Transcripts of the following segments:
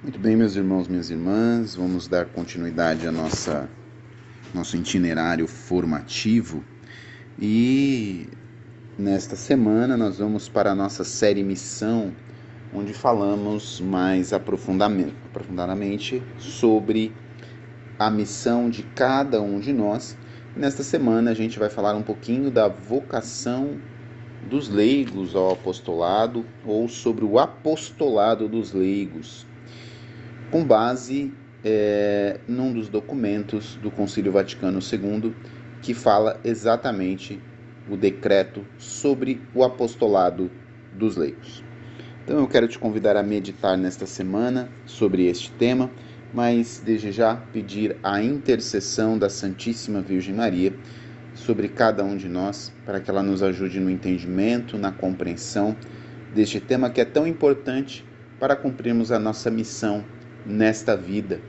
Muito bem, meus irmãos, minhas irmãs, vamos dar continuidade a nossa nosso itinerário formativo e nesta semana nós vamos para a nossa série Missão, onde falamos mais aprofundadamente sobre a missão de cada um de nós. Nesta semana a gente vai falar um pouquinho da vocação dos leigos ao apostolado ou sobre o apostolado dos leigos, com base é, num dos documentos do Concílio Vaticano II que fala exatamente o decreto sobre o apostolado dos leigos. Então eu quero te convidar a meditar nesta semana sobre este tema, mas desde já pedir a intercessão da Santíssima Virgem Maria sobre cada um de nós, para que ela nos ajude no entendimento, na compreensão deste tema que é tão importante para cumprirmos a nossa missão nesta vida,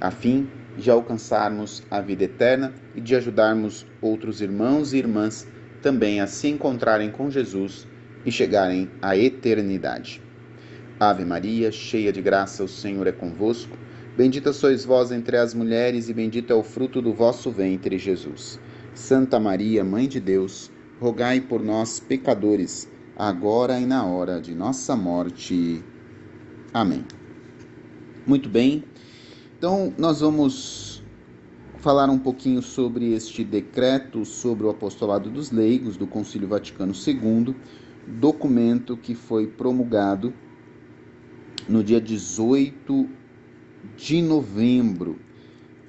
a fim de alcançarmos a vida eterna e de ajudarmos outros irmãos e irmãs também a se encontrarem com Jesus e chegarem à eternidade. Ave Maria, cheia de graça, o Senhor é convosco. Bendita sois vós entre as mulheres, e bendito é o fruto do vosso ventre, Jesus. Santa Maria, Mãe de Deus, rogai por nós, pecadores, agora e na hora de nossa morte. Amém. Muito bem, então nós vamos falar um pouquinho sobre este decreto sobre o apostolado dos leigos do Concílio Vaticano II, documento que foi promulgado no dia 18 de novembro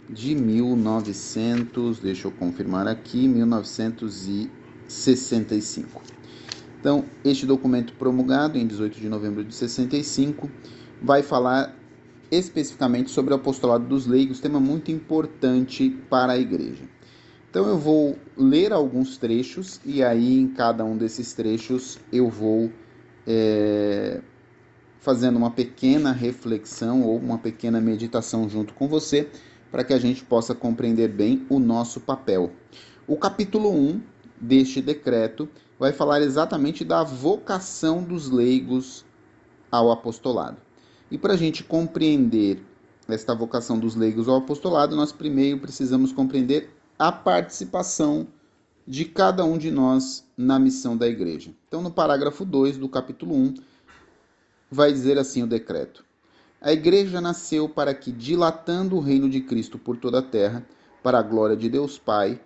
de 1900, deixa eu confirmar aqui, 1965. Então, este documento promulgado em 18 de novembro de 65 vai falar especificamente sobre o apostolado dos leigos, tema muito importante para a igreja. Então eu vou ler alguns trechos e aí em cada um desses trechos eu vou é, fazendo uma pequena reflexão ou uma pequena meditação junto com você para que a gente possa compreender bem o nosso papel. O capítulo 1 deste decreto vai falar exatamente da vocação dos leigos ao apostolado. E para a gente compreender esta vocação dos leigos ao apostolado, nós primeiro precisamos compreender a participação de cada um de nós na missão da igreja. Então, no parágrafo 2 do capítulo 1, vai dizer assim o decreto: a igreja nasceu para que, dilatando o reino de Cristo por toda a terra, para a glória de Deus Pai,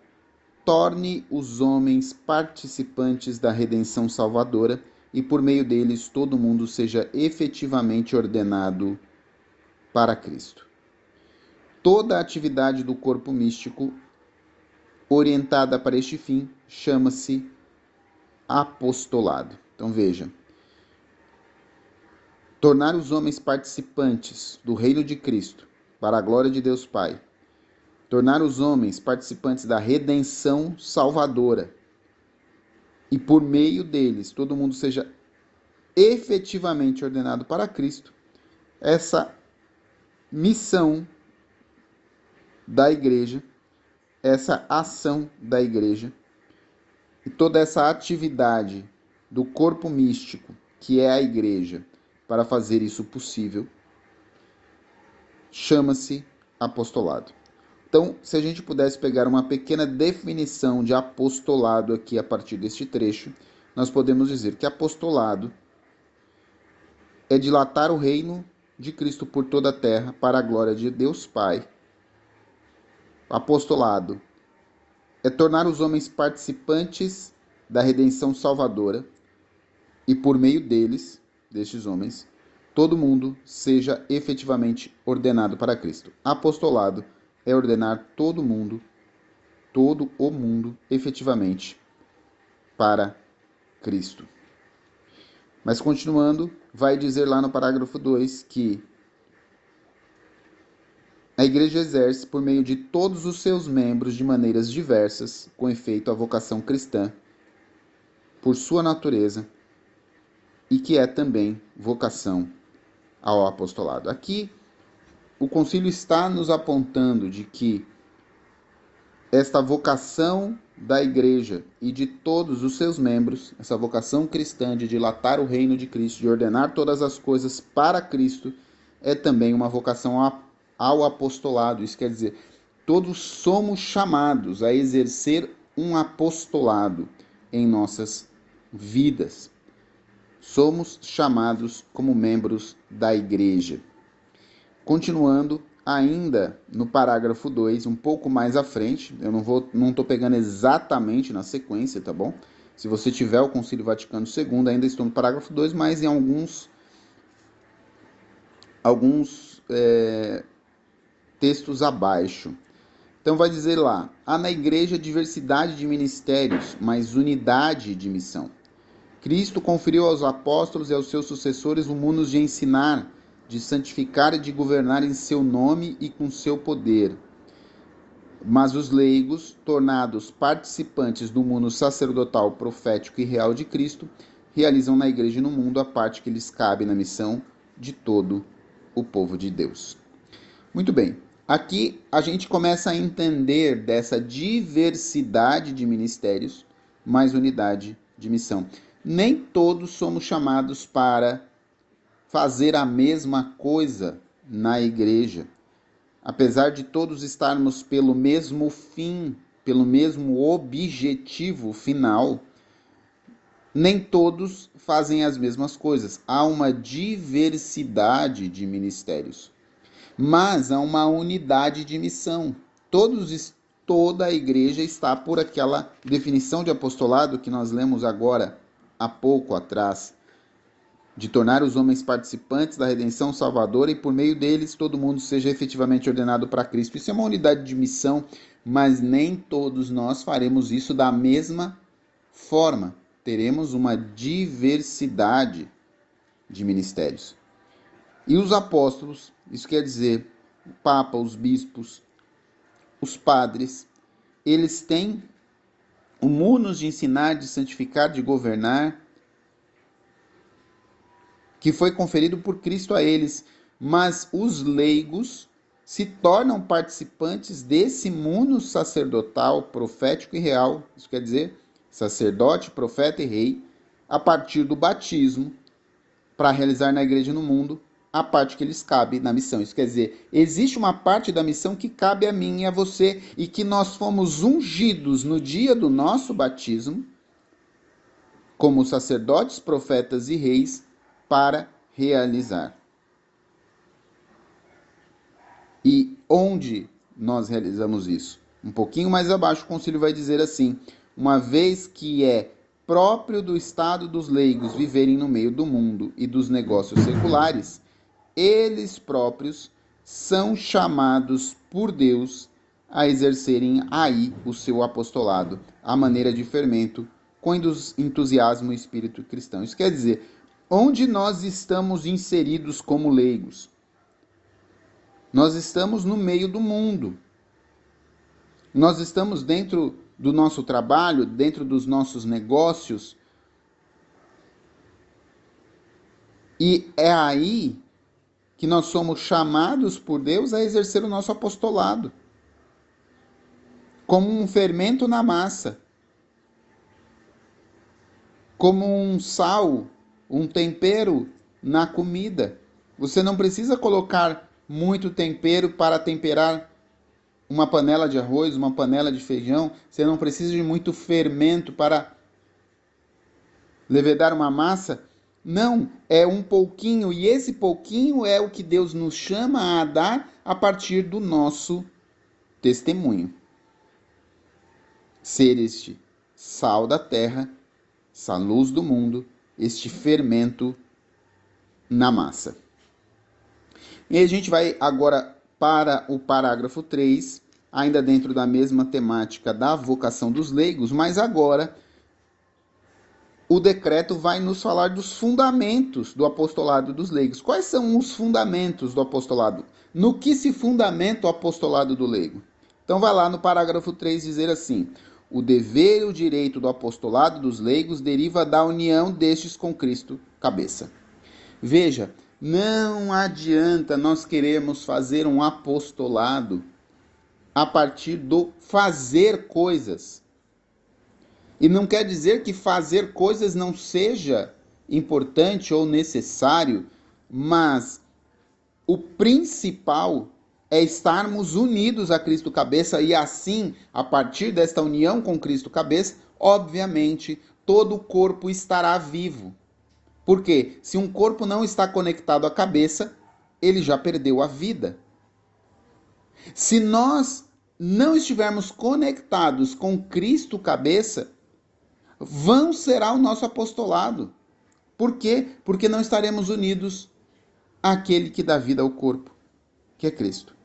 torne os homens participantes da redenção salvadora e por meio deles todo mundo seja efetivamente ordenado para Cristo. Toda a atividade do corpo místico orientada para este fim chama-se apostolado. Então veja, tornar os homens participantes do reino de Cristo, para a glória de Deus Pai, tornar os homens participantes da redenção salvadora, e por meio deles todo mundo seja efetivamente ordenado para Cristo, essa missão da igreja, essa ação da igreja e toda essa atividade do corpo místico que é a igreja para fazer isso possível chama-se apostolado. Então, se a gente pudesse pegar uma pequena definição de apostolado aqui a partir deste trecho, nós podemos dizer que apostolado é dilatar o reino de Cristo por toda a terra para a glória de Deus Pai. Apostolado é tornar os homens participantes da redenção salvadora e por meio deles destes homens, todo mundo seja efetivamente ordenado para Cristo. Apostolado é ordenar todo mundo, todo o mundo, efetivamente para Cristo. Mas continuando, vai dizer lá no parágrafo 2 que a igreja exerce, por meio de todos os seus membros de maneiras diversas, com efeito a vocação cristã, por sua natureza, e que é também vocação ao apostolado. Aqui, o concílio está nos apontando de que esta vocação da igreja e de todos os seus membros, essa vocação cristã de dilatar o reino de Cristo, de ordenar todas as coisas para Cristo, é também uma vocação ao apostolado. Isso quer dizer, todos somos chamados a exercer um apostolado em nossas vidas. Somos chamados como membros da igreja. Continuando ainda no parágrafo 2, um pouco mais à frente, eu não vou não tô pegando exatamente na sequência, tá bom? Se você tiver o Concílio Vaticano II, ainda estou no parágrafo 2, mas em alguns alguns é, textos abaixo. Então vai dizer lá: há na igreja diversidade de ministérios, mas unidade de missão. Cristo conferiu aos apóstolos e aos seus sucessores o mundo de ensinar, de santificar e de governar em seu nome e com seu poder. Mas os leigos, tornados participantes do mundo sacerdotal, profético e real de Cristo, realizam na igreja e no mundo a parte que lhes cabe na missão de todo o povo de Deus. Muito bem. Aqui a gente começa a entender dessa diversidade de ministérios, mais unidade de missão. Nem todos somos chamados para fazer a mesma coisa na igreja. Apesar de todos estarmos pelo mesmo fim, pelo mesmo objetivo final, nem todos fazem as mesmas coisas. Há uma diversidade de ministérios mas há uma unidade de missão. Todos, toda a igreja está por aquela definição de apostolado que nós lemos agora há pouco atrás, de tornar os homens participantes da redenção salvadora e por meio deles todo mundo seja efetivamente ordenado para Cristo. Isso é uma unidade de missão, mas nem todos nós faremos isso da mesma forma. Teremos uma diversidade de ministérios. E os apóstolos, isso quer dizer o Papa, os bispos, os padres, eles têm o munus de ensinar, de santificar, de governar, que foi conferido por Cristo a eles, mas os leigos se tornam participantes desse mundo sacerdotal, profético e real, isso quer dizer, sacerdote, profeta e rei, a partir do batismo, para realizar na igreja no mundo a parte que lhes cabe na missão. Isso quer dizer, existe uma parte da missão que cabe a mim e a você e que nós fomos ungidos no dia do nosso batismo como sacerdotes, profetas e reis para realizar. E onde nós realizamos isso? Um pouquinho mais abaixo, o concílio vai dizer assim: uma vez que é próprio do estado dos leigos viverem no meio do mundo e dos negócios seculares, eles próprios são chamados por Deus a exercerem aí o seu apostolado, a maneira de fermento, com entusiasmo e espírito cristão. Isso quer dizer, onde nós estamos inseridos como leigos? Nós estamos no meio do mundo. Nós estamos dentro do nosso trabalho, dentro dos nossos negócios. E é aí que nós somos chamados por Deus a exercer o nosso apostolado como um fermento na massa, como um sal, um tempero na comida. Você não precisa colocar muito tempero para temperar uma panela de arroz, uma panela de feijão. Você não precisa de muito fermento para levedar uma massa. Não, é um pouquinho, e esse pouquinho é o que Deus nos chama a dar a partir do nosso testemunho. Ser este sal da terra, essa luz do mundo, este fermento na massa. E a gente vai agora para o parágrafo 3, ainda dentro da mesma temática da vocação dos leigos, mas agora o decreto vai nos falar dos fundamentos do apostolado dos leigos. Quais são os fundamentos do apostolado? No que se fundamenta o apostolado do leigo? Então vai lá no parágrafo 3 dizer assim: o dever e o direito do apostolado dos leigos deriva da união destes com Cristo, cabeça. Veja, não adianta nós queremos fazer um apostolado a partir do fazer coisas. E não quer dizer que fazer coisas não seja importante ou necessário, mas o principal é estarmos unidos a Cristo cabeça e assim, a partir desta união com Cristo cabeça, obviamente, todo o corpo estará vivo. Porque se um corpo não está conectado à cabeça, ele já perdeu a vida. Se nós não estivermos conectados com Cristo cabeça, vão será o nosso apostolado. Por quê? Porque não estaremos unidos àquele que dá vida ao corpo, que é Cristo.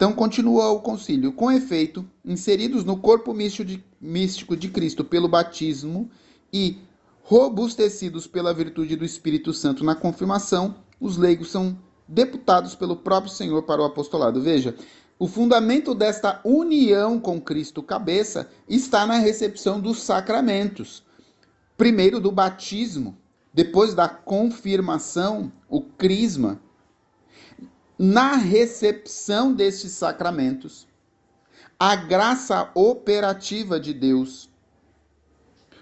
Então continua o concílio. Com efeito, inseridos no corpo místico de, Cristo pelo batismo e robustecidos pela virtude do Espírito Santo na confirmação, os leigos são deputados pelo próprio Senhor para o apostolado. Veja, o fundamento desta união com Cristo cabeça está na recepção dos sacramentos. Primeiro do batismo, depois da confirmação, o crisma. Na recepção destes sacramentos, a graça operativa de Deus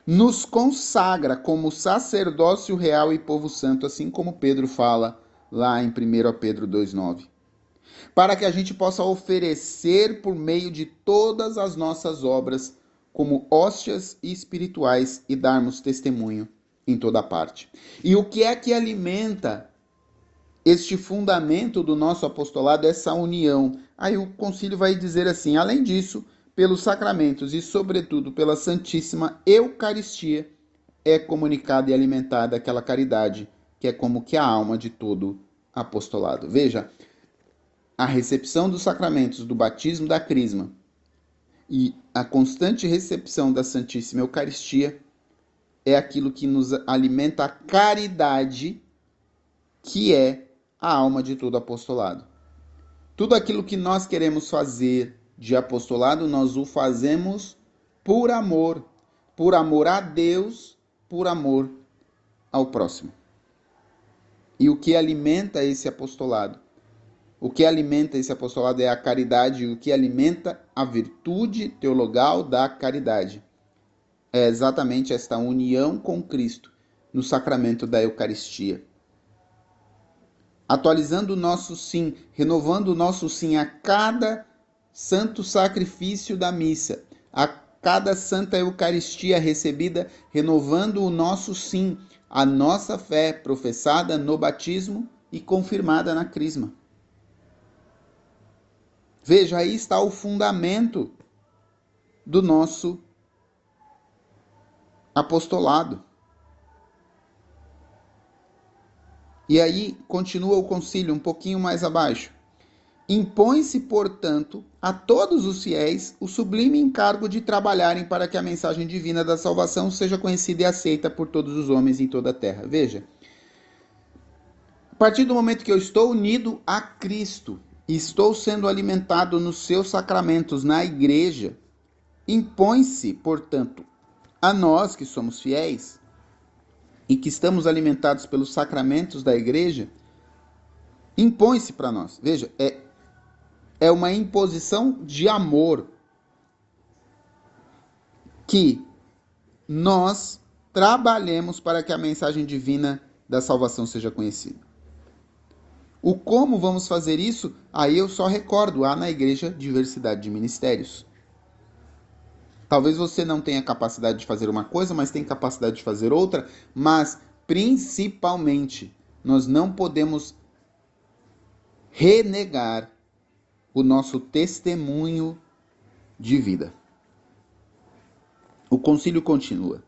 nos consagra como sacerdócio real e povo santo, assim como Pedro fala lá em 1 Pedro 2,9 para que a gente possa oferecer por meio de todas as nossas obras como hóstias espirituais e darmos testemunho em toda parte. E o que é que alimenta este fundamento do nosso apostolado, essa união? Aí o concílio vai dizer assim: além disso, pelos sacramentos e, sobretudo, pela Santíssima Eucaristia, é comunicada e alimentada aquela caridade que é como que a alma de todo apostolado. Veja, a recepção dos sacramentos do batismo da crisma e a constante recepção da Santíssima Eucaristia é aquilo que nos alimenta a caridade, que é a alma de todo apostolado. Tudo aquilo que nós queremos fazer de apostolado, nós o fazemos por amor, por amor a Deus, por amor ao próximo. E o que alimenta esse apostolado o que alimenta esse apostolado é a caridade, o que alimenta a virtude teologal da caridade. É exatamente esta união com Cristo no sacramento da Eucaristia. Atualizando o nosso sim, renovando o nosso sim a cada santo sacrifício da missa, a cada santa Eucaristia recebida, renovando o nosso sim, a nossa fé professada no batismo e confirmada na crisma. Veja, aí está o fundamento do nosso apostolado. E aí continua o concílio um pouquinho mais abaixo. Impõe-se, portanto, a todos os fiéis o sublime encargo de trabalharem para que a mensagem divina da salvação seja conhecida e aceita por todos os homens em toda a terra. Veja, a partir do momento que eu estou unido a Cristo, estou sendo alimentado nos seus sacramentos na igreja, impõe-se, portanto, a nós que somos fiéis e que estamos alimentados pelos sacramentos da igreja, impõe-se para nós. Veja, é, é uma imposição de amor que nós trabalhemos para que a mensagem divina da salvação seja conhecida. O como vamos fazer isso? Aí eu só recordo, há na igreja diversidade de ministérios. Talvez você não tenha capacidade de fazer uma coisa, mas tem capacidade de fazer outra, mas principalmente nós não podemos renegar o nosso testemunho de vida. O concílio continua.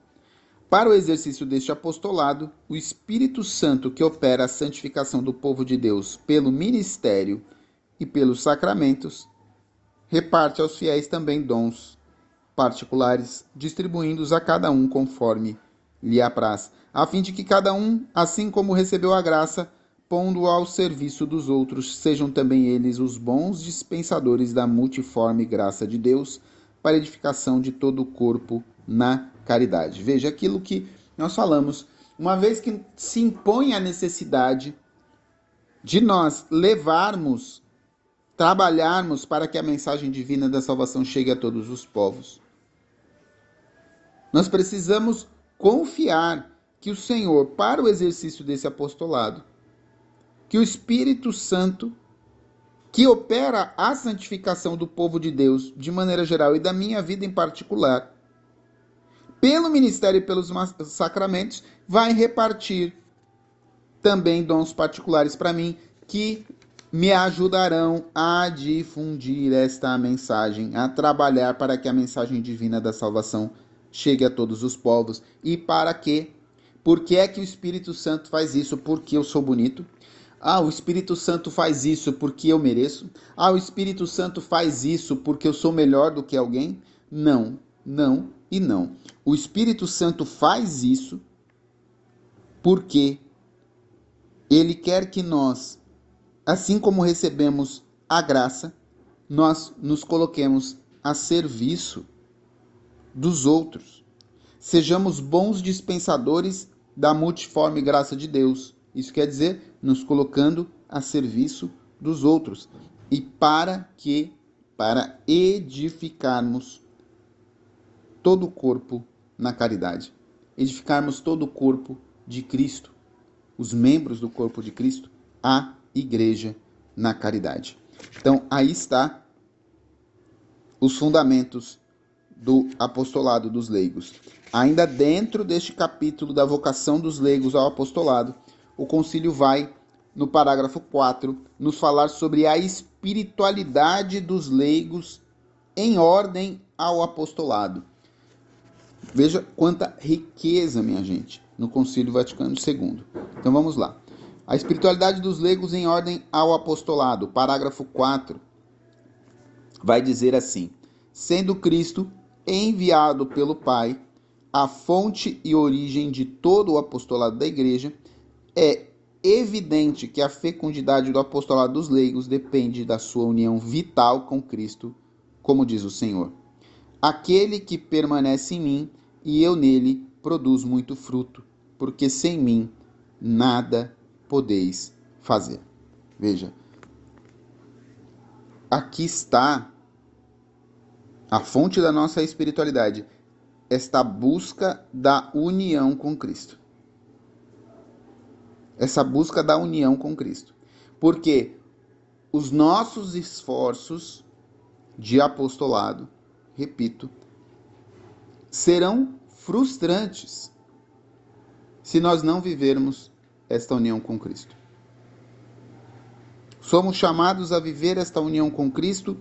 Para o exercício deste apostolado, o Espírito Santo que opera a santificação do povo de Deus pelo ministério e pelos sacramentos, reparte aos fiéis também dons particulares, distribuindo-os a cada um conforme lhe apraz, a fim de que cada um, assim como recebeu a graça, pondo ao serviço dos outros, sejam também eles os bons dispensadores da multiforme graça de Deus, para edificação de todo o corpo na caridade. Veja aquilo que nós falamos, uma vez que se impõe a necessidade de nós levarmos, trabalharmos para que a mensagem divina da salvação chegue a todos os povos. Nós precisamos confiar que o Senhor, para o exercício desse apostolado, que o Espírito Santo, que opera a santificação do povo de Deus de maneira geral e da minha vida em particular, pelo ministério e pelos sacramentos, vai repartir também dons particulares para mim que me ajudarão a difundir esta mensagem, a trabalhar para que a mensagem divina da salvação chegue a todos os povos e para que por que é que o Espírito Santo faz isso? Porque eu sou bonito? Ah, o Espírito Santo faz isso porque eu mereço? Ah, o Espírito Santo faz isso porque eu sou melhor do que alguém? Não, não e não. O Espírito Santo faz isso porque ele quer que nós, assim como recebemos a graça, nós nos coloquemos a serviço dos outros. Sejamos bons dispensadores da multiforme graça de Deus. Isso quer dizer, nos colocando a serviço dos outros. E para que, para edificarmos todo o corpo na caridade. Edificarmos todo o corpo de Cristo, os membros do corpo de Cristo, a igreja na caridade. Então, aí está os fundamentos do apostolado dos leigos. Ainda dentro deste capítulo da vocação dos leigos ao apostolado, o concílio vai, no parágrafo 4, nos falar sobre a espiritualidade dos leigos em ordem ao apostolado. Veja quanta riqueza, minha gente, no Concílio Vaticano II. Então vamos lá. A espiritualidade dos leigos em ordem ao apostolado, parágrafo 4, vai dizer assim: sendo Cristo enviado pelo Pai, a fonte e origem de todo o apostolado da Igreja, é evidente que a fecundidade do apostolado dos leigos depende da sua união vital com Cristo, como diz o Senhor. Aquele que permanece em mim e eu nele produz muito fruto, porque sem mim nada podeis fazer. Veja, aqui está a fonte da nossa espiritualidade, esta busca da união com Cristo. Essa busca da união com Cristo. Porque os nossos esforços de apostolado, repito, serão frustrantes se nós não vivermos esta união com Cristo. Somos chamados a viver esta união com Cristo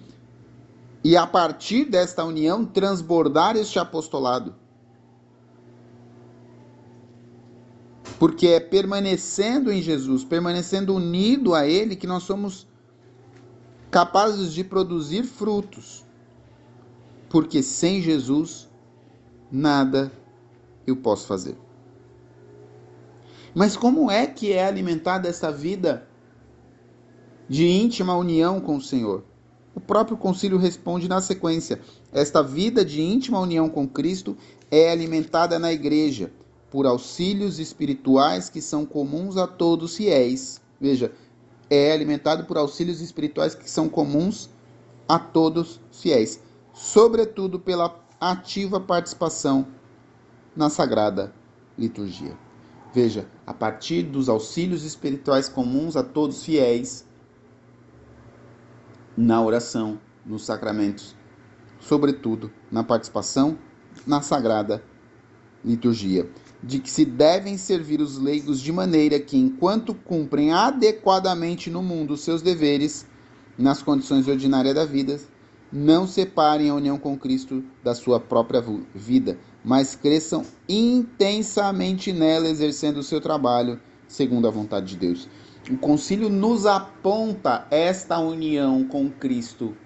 e a partir desta união transbordar este apostolado. Porque é permanecendo em Jesus, permanecendo unido a Ele, que nós somos capazes de produzir frutos. Porque sem Jesus, nada eu posso fazer. Mas como é que é alimentada essa vida de íntima união com o Senhor? O próprio concílio responde na sequência: esta vida de íntima união com Cristo é alimentada na igreja por auxílios espirituais que são comuns a todos fiéis. Veja, é alimentado por auxílios espirituais que são comuns a todos fiéis, sobretudo pela ativa participação na sagrada liturgia. Veja, a partir dos auxílios espirituais comuns a todos fiéis, na oração, nos sacramentos, sobretudo na participação na sagrada liturgia, de que se devem servir os leigos de maneira que, enquanto cumprem adequadamente no mundo os seus deveres, nas condições ordinárias da vida, não separem a união com Cristo da sua própria vida, mas cresçam intensamente nela, exercendo o seu trabalho segundo a vontade de Deus. O concílio nos aponta esta união com Cristo,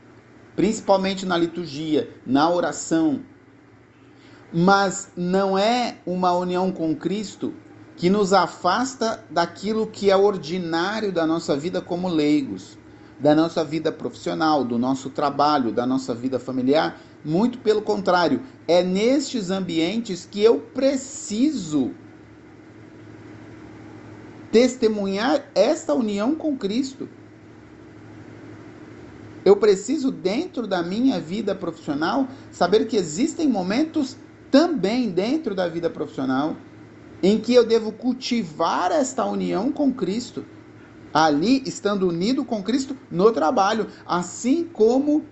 principalmente na liturgia, na oração. Mas não é uma união com Cristo que nos afasta daquilo que é ordinário da nossa vida como leigos, da nossa vida profissional, do nosso trabalho, da nossa vida familiar. Muito pelo contrário, é nestes ambientes que eu preciso testemunhar esta união com Cristo. Eu preciso, dentro da minha vida profissional, saber que existem momentos também dentro da vida profissional em que eu devo cultivar esta união com Cristo. Ali estando unido com Cristo no trabalho, assim como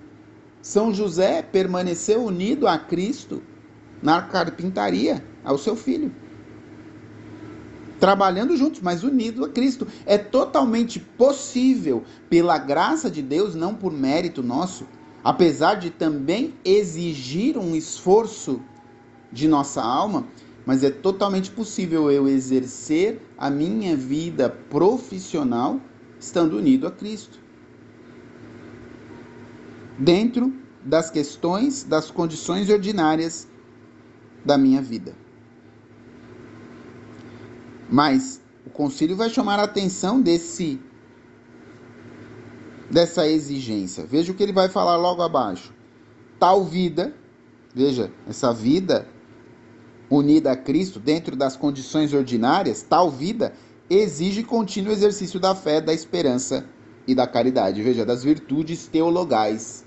São José permaneceu unido a Cristo na carpintaria, ao seu filho. Trabalhando juntos, mas unidos a Cristo. É totalmente possível, pela graça de Deus, não por mérito nosso, apesar de também exigir um esforço de nossa alma, mas é totalmente possível eu exercer a minha vida profissional estando unido a Cristo. Dentro das questões, das condições ordinárias da minha vida. Mas o concílio vai chamar a atenção desse dessa exigência. Veja o que ele vai falar logo abaixo. Tal vida, veja, essa vida unida a Cristo dentro das condições ordinárias, tal vida exige contínuo exercício da fé, da esperança e da caridade, veja, das virtudes teologais.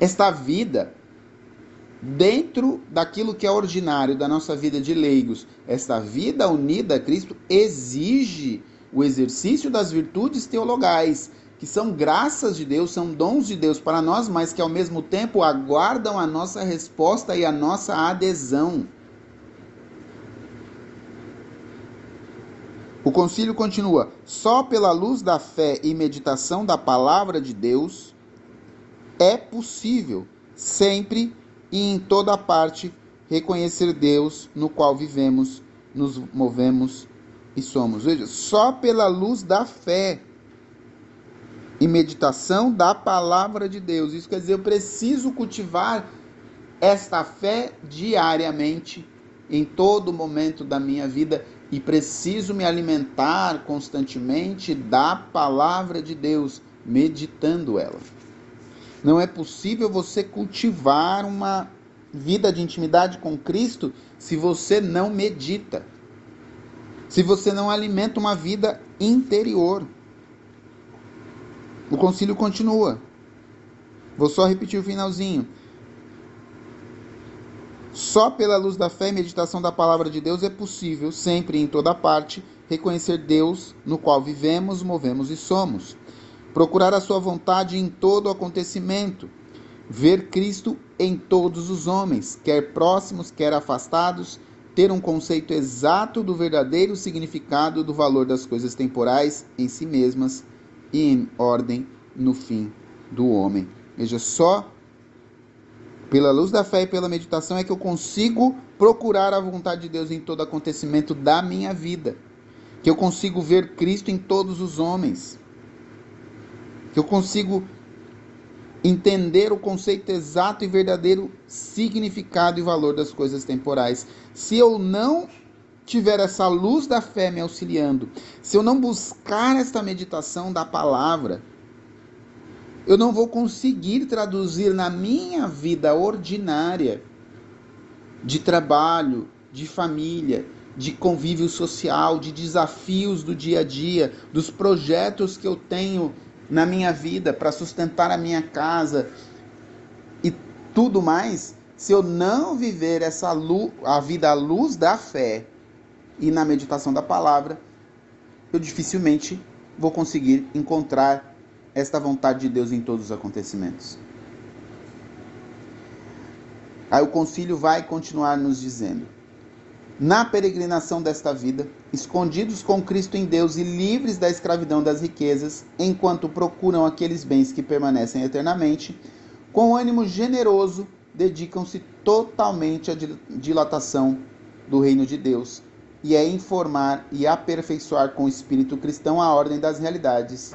Esta vida, dentro daquilo que é ordinário da nossa vida de leigos, esta vida unida a Cristo exige o exercício das virtudes teologais, que são graças de Deus, são dons de Deus para nós, mas que ao mesmo tempo aguardam a nossa resposta e a nossa adesão. O concílio continua: só pela luz da fé e meditação da palavra de Deus é possível, sempre e em toda parte, reconhecer Deus no qual vivemos, nos movemos e somos. Veja, só pela luz da fé e meditação da palavra de Deus. Isso quer dizer, eu preciso cultivar esta fé diariamente, em todo momento da minha vida, e preciso me alimentar constantemente da palavra de Deus, meditando ela. Não é possível você cultivar uma vida de intimidade com Cristo se você não medita, se você não alimenta uma vida interior. O concílio continua. Vou só repetir o finalzinho. Só pela luz da fé e meditação da palavra de Deus é possível, sempre e em toda parte, reconhecer Deus no qual vivemos, movemos e somos. Procurar a sua vontade em todo acontecimento. Ver Cristo em todos os homens, quer próximos, quer afastados. Ter um conceito exato do verdadeiro significado do valor das coisas temporais em si mesmas e em ordem no fim do homem. Veja só, pela luz da fé e pela meditação é que eu consigo procurar a vontade de Deus em todo acontecimento da minha vida. Que eu consigo ver Cristo em todos os homens. Que eu consigo entender o conceito exato e verdadeiro significado e valor das coisas temporais. Se eu não tiver essa luz da fé me auxiliando, se eu não buscar esta meditação da palavra, eu não vou conseguir traduzir na minha vida ordinária de trabalho, de família, de convívio social, de desafios do dia a dia, dos projetos que eu tenho na minha vida para sustentar a minha casa e tudo mais, se eu não viver essa luz, a vida à luz da fé, e na meditação da palavra, eu dificilmente vou conseguir encontrar esta vontade de Deus em todos os acontecimentos. Aí o concílio vai continuar nos dizendo: na peregrinação desta vida, escondidos com Cristo em Deus e livres da escravidão das riquezas, enquanto procuram aqueles bens que permanecem eternamente, com ânimo generoso, dedicam-se totalmente à dilatação do reino de Deus e é informar e aperfeiçoar com o espírito cristão a ordem das realidades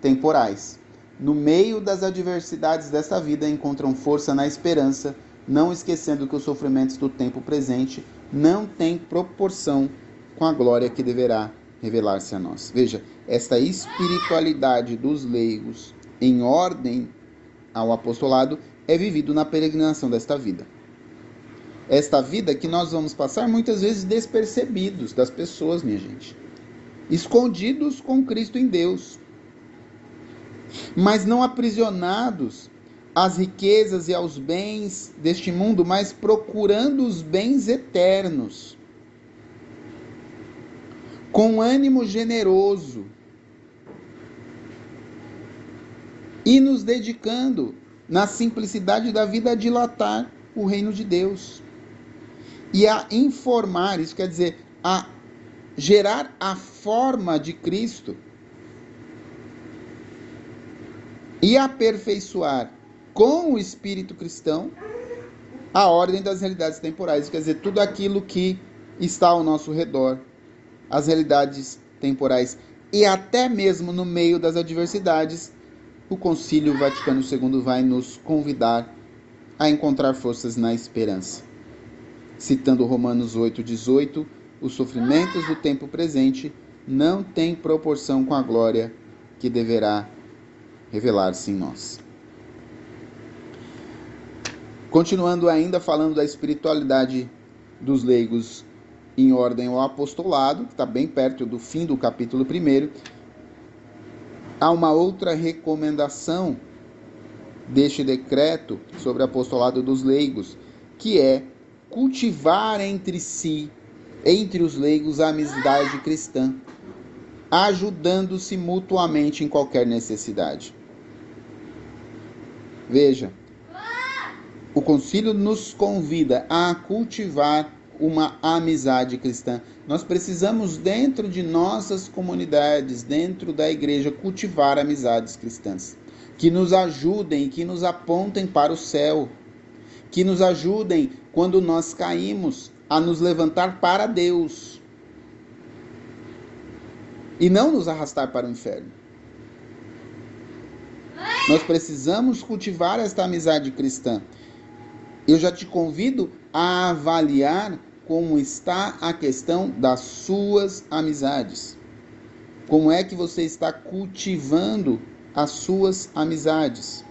temporais. No meio das adversidades desta vida, encontram força na esperança, não esquecendo que os sofrimentos do tempo presente não têm proporção com a glória que deverá revelar-se a nós. Veja, esta espiritualidade dos leigos em ordem ao apostolado é vivido na peregrinação desta vida esta vida que nós vamos passar muitas vezes despercebidos das pessoas, minha gente. Escondidos com Cristo em Deus. Mas não aprisionados às riquezas e aos bens deste mundo, mas procurando os bens eternos. com ânimo generoso e nos dedicando na simplicidade da vida a dilatar o reino de Deus e a informar, isso quer dizer, a gerar a forma de Cristo e aperfeiçoar com o espírito cristão a ordem das realidades temporais, quer dizer, tudo aquilo que está ao nosso redor, as realidades temporais e até mesmo no meio das adversidades, o Concílio Vaticano II vai nos convidar a encontrar forças na esperança. Citando Romanos 8:18, os sofrimentos do tempo presente não têm proporção com a glória que deverá revelar-se em nós. Continuando ainda falando da espiritualidade dos leigos em ordem ao apostolado, que está bem perto do fim do capítulo 1, há uma outra recomendação deste decreto sobre o apostolado dos leigos, que é cultivar entre si, entre os leigos, a amizade cristã, ajudando-se mutuamente em qualquer necessidade. Veja, o concílio nos convida a cultivar uma amizade cristã. Nós precisamos, dentro de nossas comunidades, dentro da igreja, cultivar amizades cristãs que nos ajudem, que nos apontem para o céu, que nos ajudem quando nós caímos a nos levantar para Deus e não nos arrastar para o inferno. Nós precisamos cultivar esta amizade cristã. Eu já te convido a avaliar como está a questão das suas amizades. Como é que você está cultivando as suas amizades?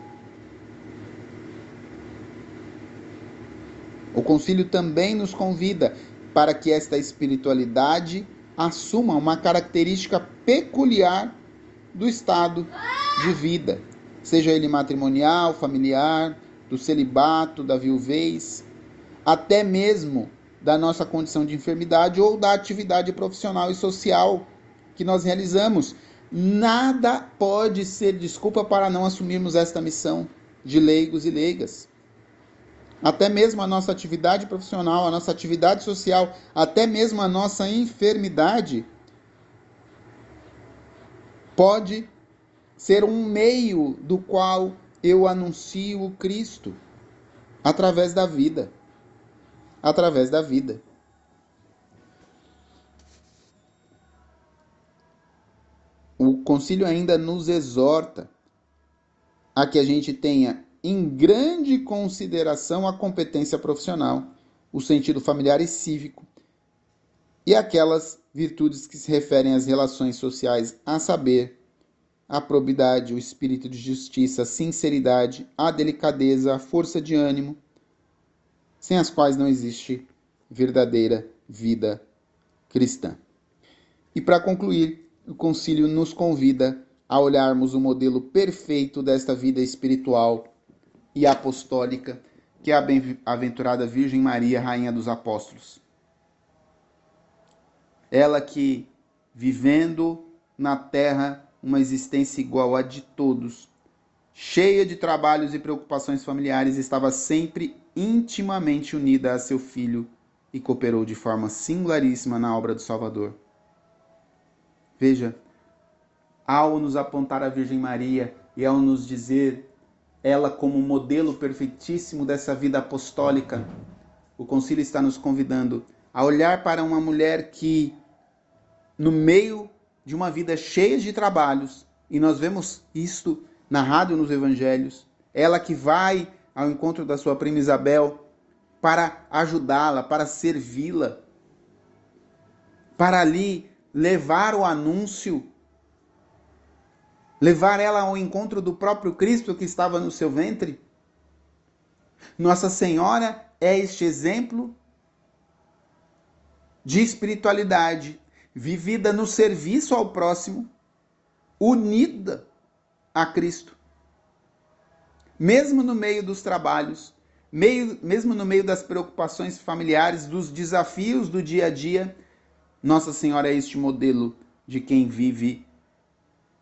O concílio também nos convida para que esta espiritualidade assuma uma característica peculiar do estado de vida seja ele matrimonial, familiar, do celibato, da viuvez, até mesmo da nossa condição de enfermidade ou da atividade profissional e social que nós realizamos. Nada pode ser desculpa para não assumirmos esta missão de leigos e leigas. Até mesmo a nossa atividade profissional, a nossa atividade social, até mesmo a nossa enfermidade pode ser um meio do qual eu anuncio o Cristo através da vida. Através da vida. O concílio ainda nos exorta a que a gente tenha em grande consideração a competência profissional, o sentido familiar e cívico e aquelas virtudes que se referem às relações sociais, a saber, a probidade, o espírito de justiça, a sinceridade, a delicadeza, a força de ânimo, sem as quais não existe verdadeira vida cristã. E para concluir, o concílio nos convida a olharmos o modelo perfeito desta vida espiritual e apostólica, que é a bem-aventurada Virgem Maria, Rainha dos Apóstolos. Ela que, vivendo na terra, uma existência igual à de todos, cheia de trabalhos e preocupações familiares, estava sempre intimamente unida a seu filho e cooperou de forma singularíssima na obra do Salvador. Veja, ao nos apontar a Virgem Maria e ao nos dizer ela como modelo perfeitíssimo dessa vida apostólica, o concílio está nos convidando a olhar para uma mulher que, no meio de uma vida cheia de trabalhos, e nós vemos isto narrado nos evangelhos. Ela que vai ao encontro da sua prima Isabel para ajudá-la, para servi-la, para ali levar o anúncio, levar ela ao encontro do próprio Cristo que estava no seu ventre. Nossa Senhora é este exemplo de espiritualidade vivida no serviço ao próximo, unida a Cristo. Mesmo no meio dos trabalhos, meio, mesmo no meio das preocupações familiares, dos desafios do dia a dia, Nossa Senhora é este modelo de quem vive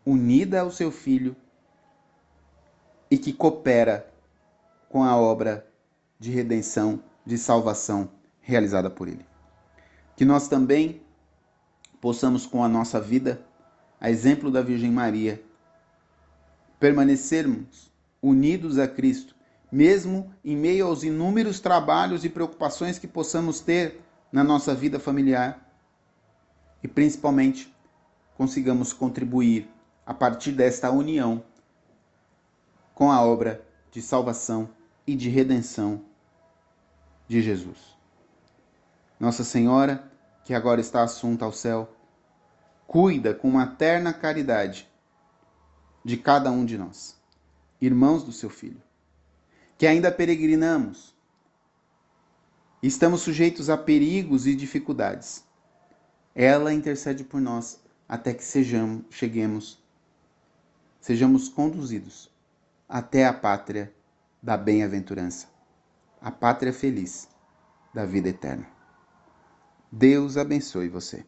unida ao seu filho e que coopera com a obra de redenção, de salvação realizada por ele. Que nós também possamos, com a nossa vida, a exemplo da Virgem Maria, permanecermos unidos a Cristo, mesmo em meio aos inúmeros trabalhos e preocupações que possamos ter na nossa vida familiar e principalmente consigamos contribuir a partir desta união com a obra de salvação e de redenção de Jesus. Nossa Senhora, que agora está assunta ao céu, cuida com materna caridade de cada um de nós, irmãos do seu Filho, que ainda peregrinamos, estamos sujeitos a perigos e dificuldades. Ela intercede por nós até que sejamos, cheguemos, sejamos conduzidos até a pátria da bem-aventurança, a pátria feliz da vida eterna. Deus abençoe você.